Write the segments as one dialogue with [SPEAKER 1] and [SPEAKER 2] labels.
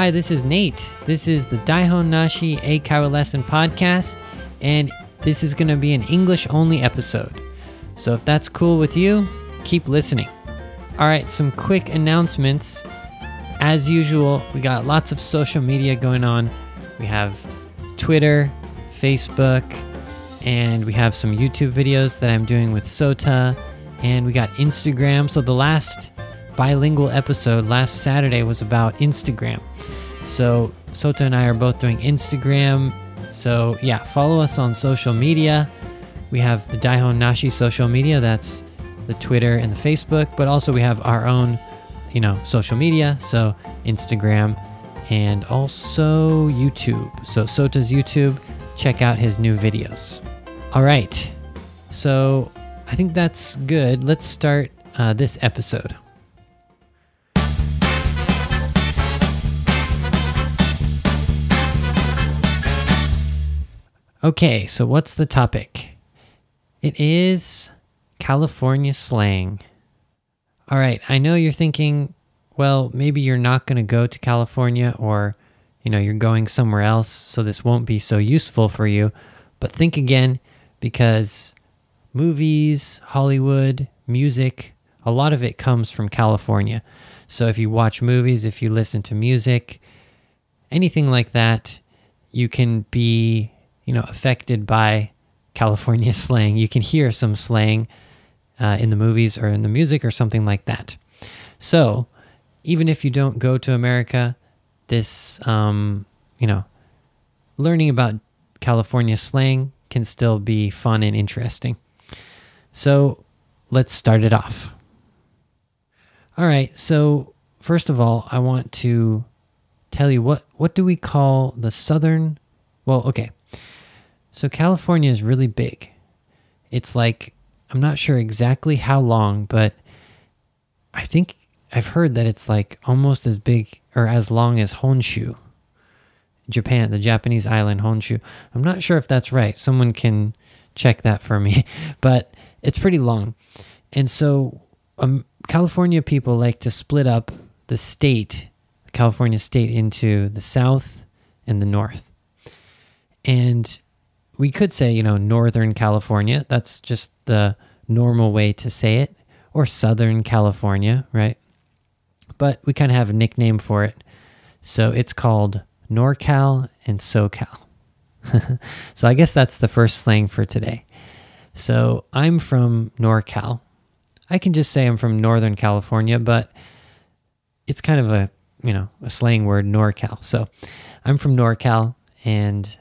[SPEAKER 1] Hi, this is Nate. This is the Daihon Nashi Eikaiwa Lesson podcast, and this is going to be an English only episode. So if that's cool with you, keep listening. All right, some quick announcements. As usual, we got lots of social media going on. We have Twitter, Facebook, and we have some YouTube videos that I'm doing with Sota, and we got Instagram. So the last bilingual episode last Saturday was about Instagram. So Sota and I are both doing Instagram. So yeah, follow us on social media. We have the Daihon Nashi social media. That's the Twitter and the Facebook, but also we have our own, you know, social media. So Instagram and also YouTube. So Sota's YouTube. Check out his new videos. All right. So I think that's good. Let's start uh, this episode. Okay, so what's the topic? It is California slang. All right, I know you're thinking, well, maybe you're not going to go to California or, you know, you're going somewhere else, so this won't be so useful for you. But think again because movies, Hollywood, music, a lot of it comes from California. So if you watch movies, if you listen to music, anything like that, you can be, you know, affected by California slang. You can hear some slang uh, in the movies or in the music or something like that. So even if you don't go to America, this, um, you know, learning about California slang can still be fun and interesting. So let's start it off. All right, so first of all, I want to tell you what what do we call the southern well, okay. So California is really big. It's like I'm not sure exactly how long, but I think I've heard that it's like almost as big or as long as Honshu. Japan, the Japanese island Honshu. I'm not sure if that's right. Someone can check that for me, but it's pretty long. And so um, California people like to split up the state, California state, into the south and the north. And we could say, you know, Northern California. That's just the normal way to say it, or Southern California, right? But we kind of have a nickname for it. So it's called NorCal and SoCal. so I guess that's the first slang for today. So I'm from NorCal. I can just say I'm from Northern California, but it's kind of a, you know, a slang word, NorCal. So I'm from NorCal and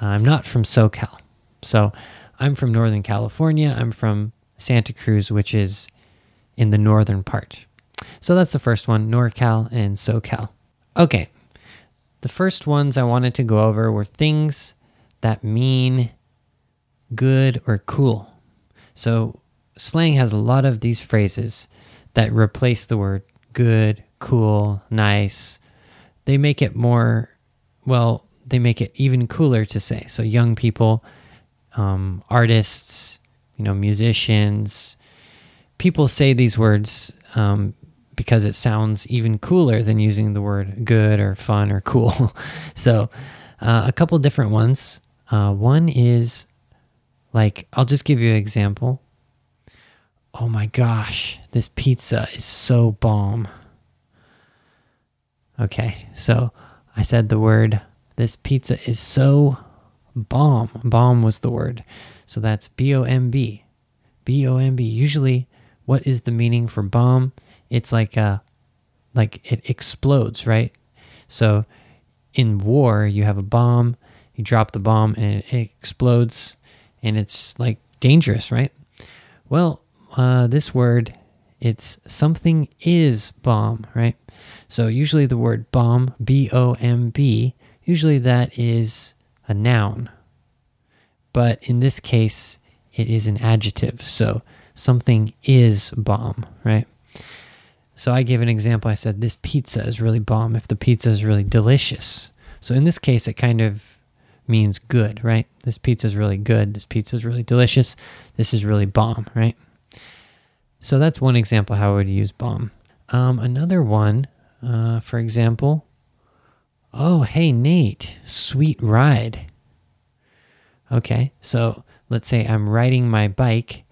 [SPEAKER 1] I'm not from SoCal. So I'm from Northern California. I'm from Santa Cruz, which is in the northern part. So that's the first one NorCal and SoCal. Okay. The first ones I wanted to go over were things that mean good or cool. So slang has a lot of these phrases that replace the word good, cool, nice. They make it more, well, they make it even cooler to say. So young people, um, artists, you know, musicians, people say these words um, because it sounds even cooler than using the word good or fun or cool. so, uh, a couple different ones. Uh, one is like, I'll just give you an example. Oh my gosh, this pizza is so bomb. Okay, so I said the word, this pizza is so bomb. Bomb was the word. So that's B O M B. B O M B. Usually, what is the meaning for bomb? It's like a, like it explodes, right? So in war, you have a bomb, you drop the bomb and it, explodes, and it's like dangerous, right? Well, uh, this word, it's something is bomb, right? So usually the word bomb, B O M B, usually that is a noun. But in this case, it is an adjective. So something is bomb, right? So I gave an example. I said, This pizza is really bomb if the pizza is really delicious. So in this case, it kind of means good, right? This pizza is really good. This pizza is really delicious. This is really bomb, right? So that's one example how I would use bomb. Um, another one, uh, for example, Oh, hey, Nate, sweet ride. Okay, so let's say I'm riding my bike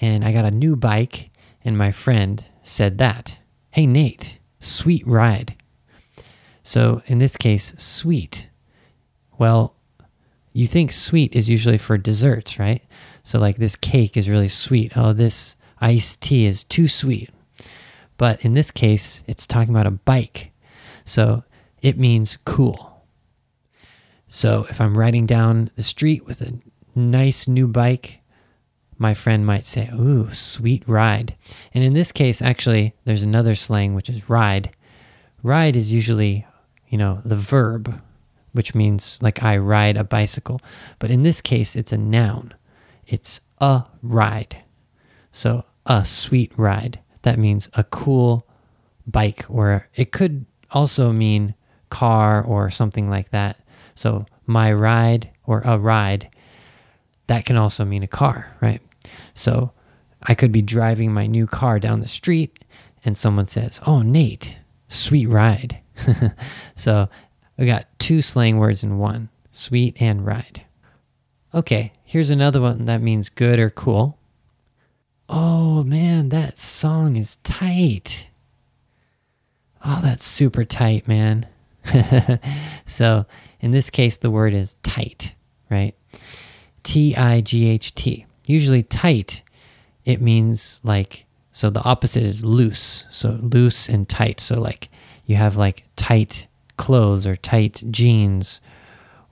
[SPEAKER 1] and I got a new bike, and my friend said that. Hey, Nate, sweet ride. So in this case, sweet. Well, you think sweet is usually for desserts, right? So, like, this cake is really sweet. Oh, this iced tea is too sweet. But in this case, it's talking about a bike. So, it means cool. So, if I'm riding down the street with a nice new bike, my friend might say, Ooh, sweet ride. And in this case, actually, there's another slang, which is ride. Ride is usually, you know, the verb, which means like I ride a bicycle. But in this case, it's a noun. It's a ride. So, a sweet ride. That means a cool bike, or it could also mean car or something like that. So, my ride or a ride, that can also mean a car, right? So, I could be driving my new car down the street and someone says, Oh, Nate, sweet ride. so, we got two slang words in one sweet and ride. Okay, here's another one that means good or cool. Oh man, that song is tight. Oh, that's super tight, man. so, in this case, the word is tight, right? T I G H T. Usually, tight, it means like, so the opposite is loose. So, loose and tight. So, like, you have like tight clothes or tight jeans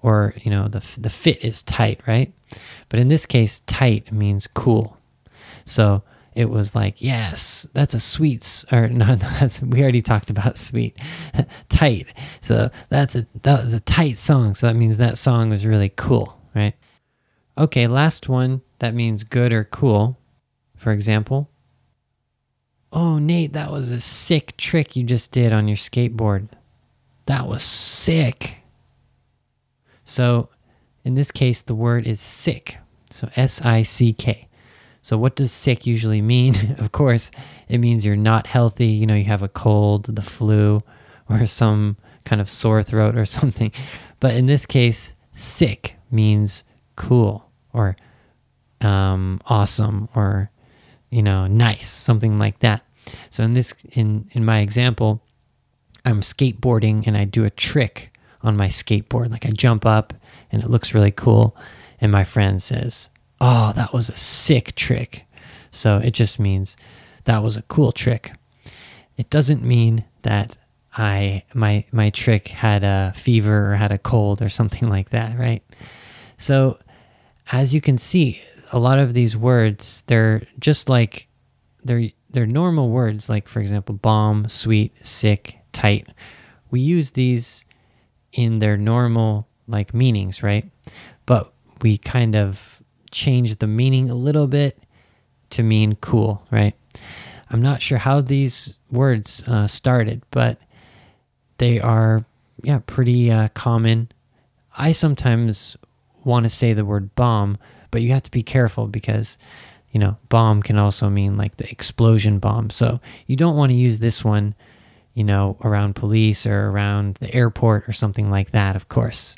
[SPEAKER 1] or you know the the fit is tight, right? But in this case, tight means cool. So it was like, yes, that's a sweet, or no, that's we already talked about sweet, tight. So that's a that was a tight song. So that means that song was really cool, right? Okay, last one that means good or cool. For example, oh Nate, that was a sick trick you just did on your skateboard. That was sick. So in this case, the word is sick. So S I C K. So what does sick usually mean? of course, it means you're not healthy. You know, you have a cold, the flu, or some kind of sore throat or something. But in this case, sick means cool or um, awesome or you know nice, something like that. So in this in in my example, I'm skateboarding and I do a trick on my skateboard. Like I jump up and it looks really cool. And my friend says, Oh, that was a sick trick. So it just means that was a cool trick. It doesn't mean that I my my trick had a fever or had a cold or something like that, right? So as you can see, a lot of these words, they're just like they're they're normal words like for example bomb, sweet, sick, tight. We use these in their normal like meanings, right? But we kind of change the meaning a little bit to mean cool, right? I'm not sure how these words uh, started, but they are, yeah, pretty uh, common. I sometimes want to say the word bomb, but you have to be careful because, you know, bomb can also mean like the explosion bomb. So you don't want to use this one you know, around police or around the airport or something like that, of course.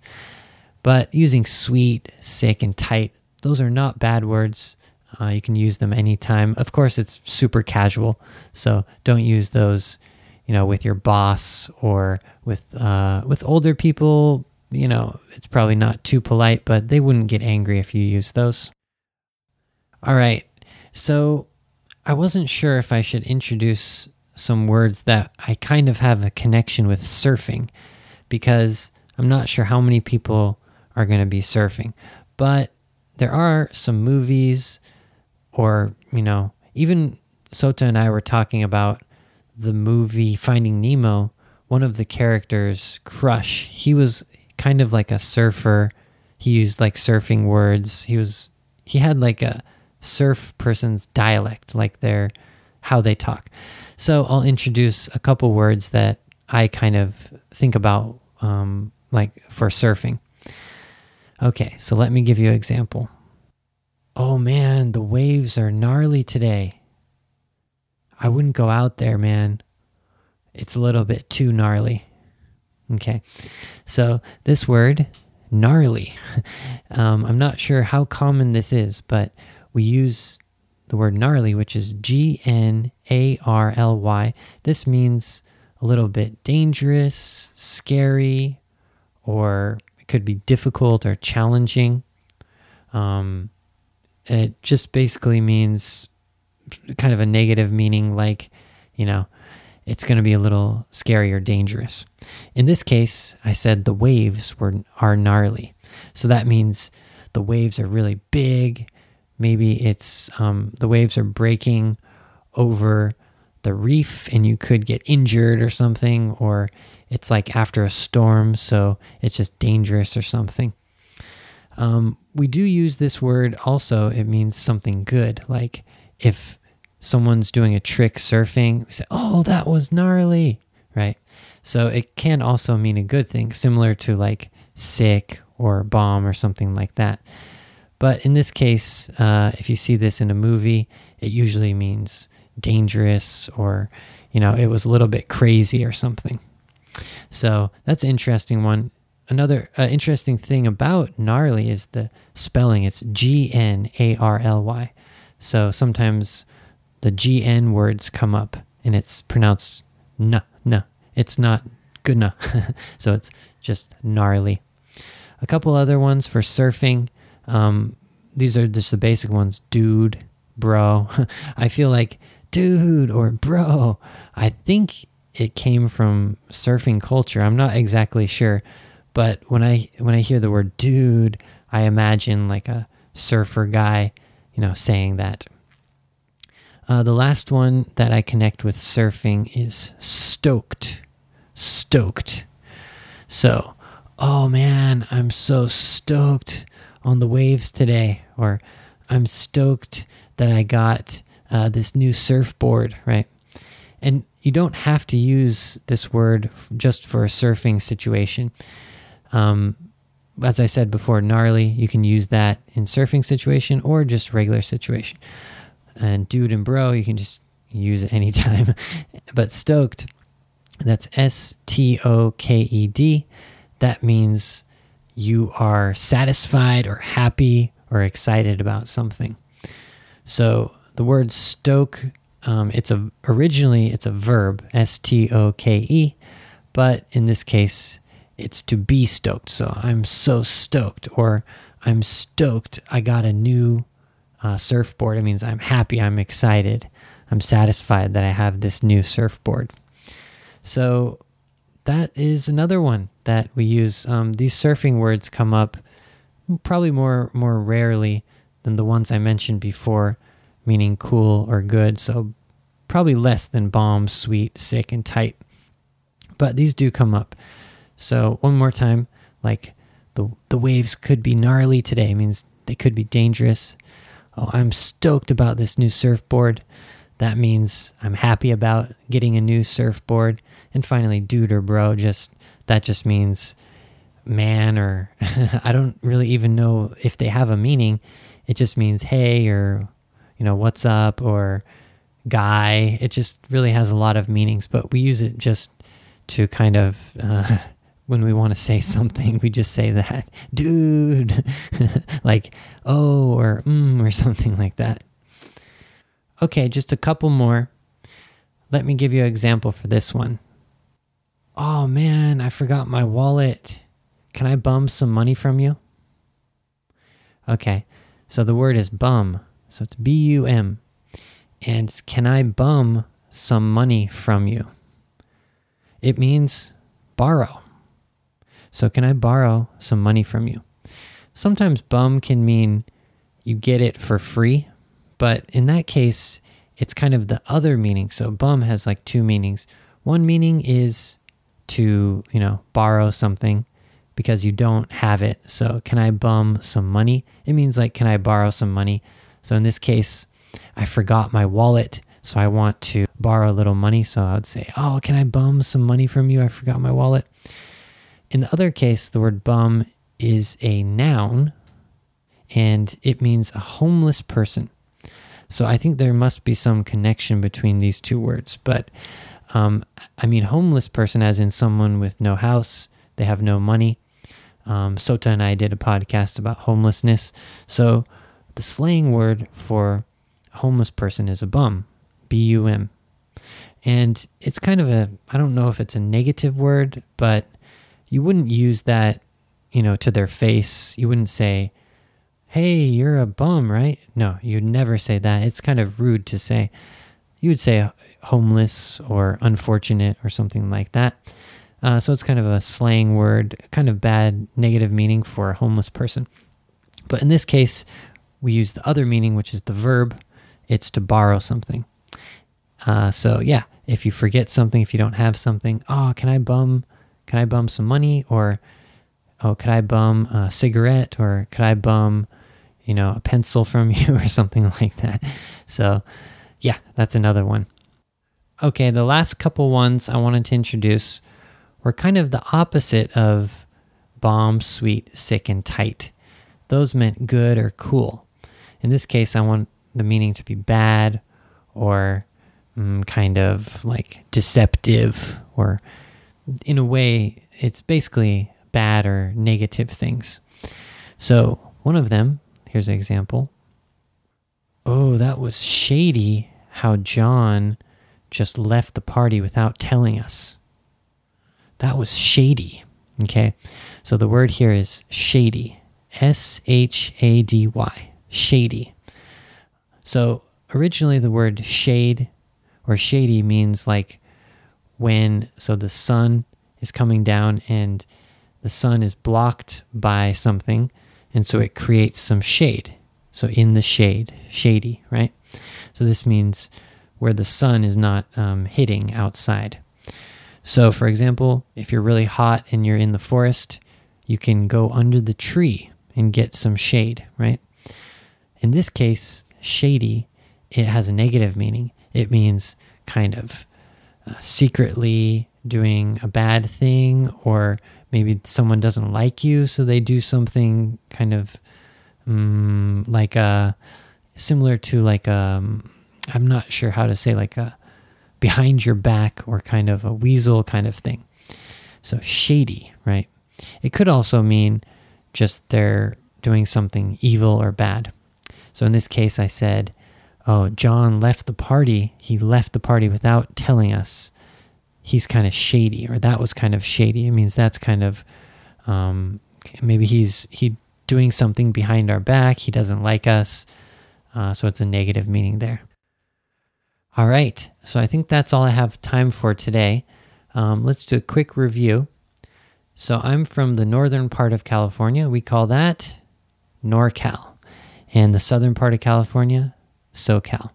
[SPEAKER 1] But using sweet, sick, and tight, those are not bad words. Uh, you can use them anytime. Of course, it's super casual, so don't use those, you know, with your boss or with uh, with older people. You know, it's probably not too polite, but they wouldn't get angry if you use those. All right, so I wasn't sure if I should introduce some words that I kind of have a connection with surfing because I'm not sure how many people are going to be surfing. But there are some movies, or, you know, even Sota and I were talking about the movie Finding Nemo. One of the characters, Crush, he was kind of like a surfer. He used like surfing words. He was, he had like a surf person's dialect, like their, how they talk. So I'll introduce a couple words that I kind of think about, um, like for surfing. Okay, so let me give you an example. Oh man, the waves are gnarly today. I wouldn't go out there, man. It's a little bit too gnarly. Okay. So this word, gnarly, um, I'm not sure how common this is, but we use the word gnarly, which is G N A R L Y. This means a little bit dangerous, scary, or could be difficult or challenging. Um, it just basically means kind of a negative meaning, like, you know, it's going to be a little scary or dangerous. In this case, I said the waves were are gnarly, so that means the waves are really big. Maybe it's um, the waves are breaking over the reef, and you could get injured or something, or it's like after a storm, so it's just dangerous or something. Um, we do use this word also, it means something good. Like if someone's doing a trick surfing, we say, oh, that was gnarly, right? So it can also mean a good thing, similar to like sick or bomb or something like that. But in this case, uh, if you see this in a movie, it usually means dangerous or, you know, it was a little bit crazy or something. So that's an interesting one another uh, interesting thing about gnarly is the spelling. It's G N A R L Y. So sometimes the G N words come up and it's pronounced n n. It's not good so it's just gnarly. A couple other ones for surfing. Um, these are just the basic ones. Dude, bro. I feel like dude or bro. I think it came from surfing culture. I'm not exactly sure but when I when I hear the word dude, I imagine like a surfer guy, you know, saying that. Uh, the last one that I connect with surfing is stoked. Stoked. So, oh man, I'm so stoked on the waves today. Or I'm stoked that I got uh, this new surfboard, right? And you don't have to use this word just for a surfing situation. Um, as I said before, gnarly, you can use that in surfing situation or just regular situation. And dude and bro, you can just use it anytime. but stoked, that's S T O K E D. That means you are satisfied or happy or excited about something. So the word stoke, um, it's a originally it's a verb, S T O K E, but in this case, it's to be stoked. So I'm so stoked, or I'm stoked I got a new uh, surfboard. It means I'm happy, I'm excited, I'm satisfied that I have this new surfboard. So that is another one that we use. Um, these surfing words come up probably more more rarely than the ones I mentioned before, meaning cool or good. So probably less than bomb, sweet, sick, and tight. But these do come up. So one more time, like the the waves could be gnarly today. Means they could be dangerous. Oh, I'm stoked about this new surfboard. That means I'm happy about getting a new surfboard. And finally, dude or bro, just that just means man or I don't really even know if they have a meaning. It just means hey or you know what's up or guy. It just really has a lot of meanings, but we use it just to kind of uh, when we want to say something, we just say that, dude, like, oh, or mm, or something like that. Okay, just a couple more. Let me give you an example for this one. Oh man, I forgot my wallet. Can I bum some money from you? Okay, so the word is bum. So it's B U M. And can I bum some money from you? It means borrow. So, can I borrow some money from you? Sometimes bum can mean you get it for free, but in that case, it's kind of the other meaning. So, bum has like two meanings. One meaning is to, you know, borrow something because you don't have it. So, can I bum some money? It means like, can I borrow some money? So, in this case, I forgot my wallet. So, I want to borrow a little money. So, I would say, Oh, can I bum some money from you? I forgot my wallet. In the other case, the word bum is a noun and it means a homeless person. So I think there must be some connection between these two words. But Um, I mean, homeless person, as in someone with no house, they have no money. Um, Sota and I did a podcast about homelessness. So the slang word for a homeless person is a bum, B U M. And it's kind of a, I don't know if it's a negative word, but you wouldn't use that, you know, to their face. You wouldn't say, hey, you're a bum, right? No, you'd never say that. It's kind of rude to say. You would say homeless or unfortunate or something like that. Uh, so it's kind of a slang word, kind of bad, negative meaning for a homeless person. But in this case, we use the other meaning, which is the verb. It's to borrow something. Uh, so yeah, if you forget something, if you don't have something, oh, can I bum? Can I bum some money? Or oh, could I bum a cigarette? Or could I bum, you know, a pencil from you or something like that? So yeah, that's another one. Okay, the last couple ones I wanted to introduce were kind of the opposite of bomb, sweet, sick, and tight. Those meant good or cool. In this case, I want the meaning to be bad or mm, kind of like deceptive, or in a way, it's basically bad or negative things. So, one of them, here's an example. Oh, that was shady how John just left the party without telling us. That was shady. Okay. So the word here is shady. S H A D Y. Shady. So originally the word shade or shady means like when, so the sun is coming down and the sun is blocked by something. And so it creates some shade. So in the shade, shady, right? So this means where the sun is not um, hitting outside. So, for example, if you're really hot and you're in the forest, you can go under the tree and get some shade, right? In this case, shady, it has a negative meaning. It means kind of uh, secretly doing a bad thing, or maybe someone doesn't like you, so they do something kind of um, like a uh, similar to like a um, I'm not sure how to say like a behind your back or kind of a weasel kind of thing. So shady, right? It could also mean just they're doing something evil or bad. So in this case, I said, Oh, John left the party. He left the party without telling us. He's kind of shady, or that was kind of shady. It means that's kind of um, maybe he's he doing something behind our back. He doesn't like us. Uh, so it's a negative meaning there. All right, so I think that's all I have time for today. Um, let's do a quick review. So I'm from the northern part of California. We call that NorCal. And the southern part of California, SoCal.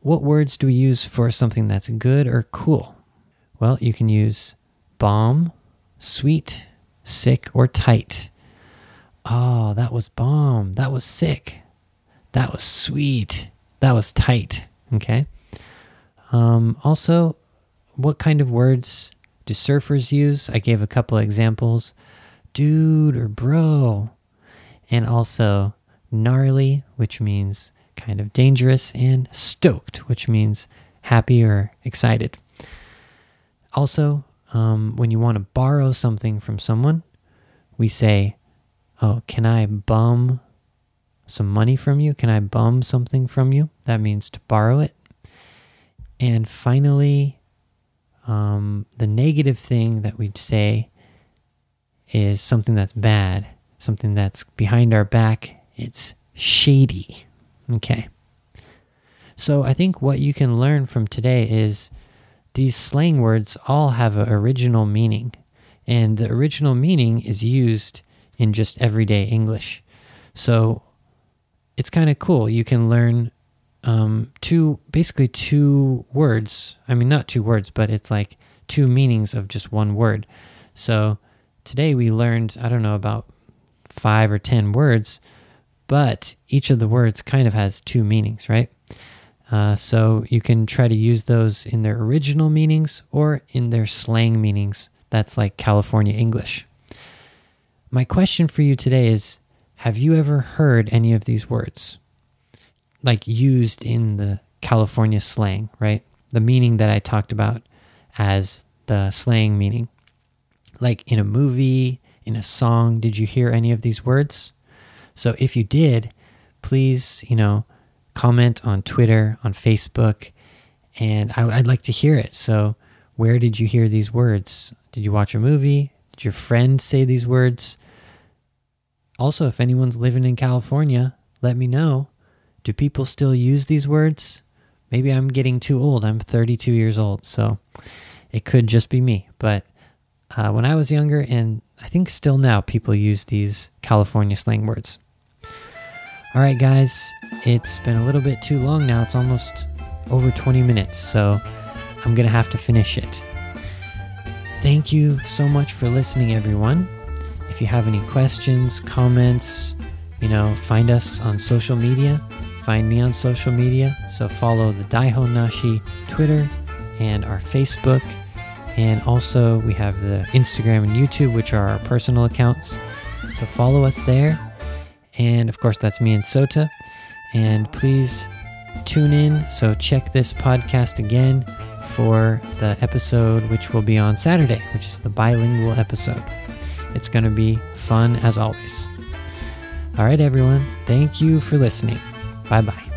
[SPEAKER 1] What words do we use for something that's good or cool? Well, you can use bomb, sweet, sick, or tight. Oh, that was bomb. That was sick. That was sweet. That was tight. Okay. Um, also, what kind of words do surfers use? I gave a couple examples dude or bro. And also gnarly, which means kind of dangerous, and stoked, which means happy or excited. Also, um, when you want to borrow something from someone, we say, Oh, can I bum some money from you? Can I bum something from you? That means to borrow it. And finally, um, the negative thing that we'd say is something that's bad, something that's behind our back. It's shady. Okay. So I think what you can learn from today is these slang words all have an original meaning. And the original meaning is used in just everyday English. So it's kind of cool. You can learn um, two, basically two words. I mean, not two words, but it's like two meanings of just one word. So today we learned, I don't know, about five or 10 words, but each of the words kind of has two meanings, right? Uh, so you can try to use those in their original meanings or in their slang meanings. That's like California English. My question for you today is have you ever heard any of these words? Like used in the California slang, right? the meaning that I talked about as the slang meaning. Like in a movie, in a song, did you hear any of these words? So if you did, please, you know, comment on Twitter, on Facebook, and I, would like to hear it. So, where did you hear these words? Did you watch a movie? Did your friend say these words? Also, if anyone's living in California, let me know. Do people still use these words? Maybe I'm getting too old. I'm 32 years old, so it could just be me. But uh, when I was younger, and I think still now, people use these California slang words. All right, guys, it's been a little bit too long now. It's almost over 20 minutes, so I'm going to have to finish it. Thank you so much for listening, everyone. If you have any questions, comments, you know, find us on social media. Find me on social media. So follow the Daihon Nashi Twitter and our Facebook. And also, we have the Instagram and YouTube, which are our personal accounts. So follow us there. And of course, that's me and Sota. And please tune in. So check this podcast again for the episode, which will be on Saturday, which is the bilingual episode. It's going to be fun as always. All right, everyone. Thank you for listening. Bye bye.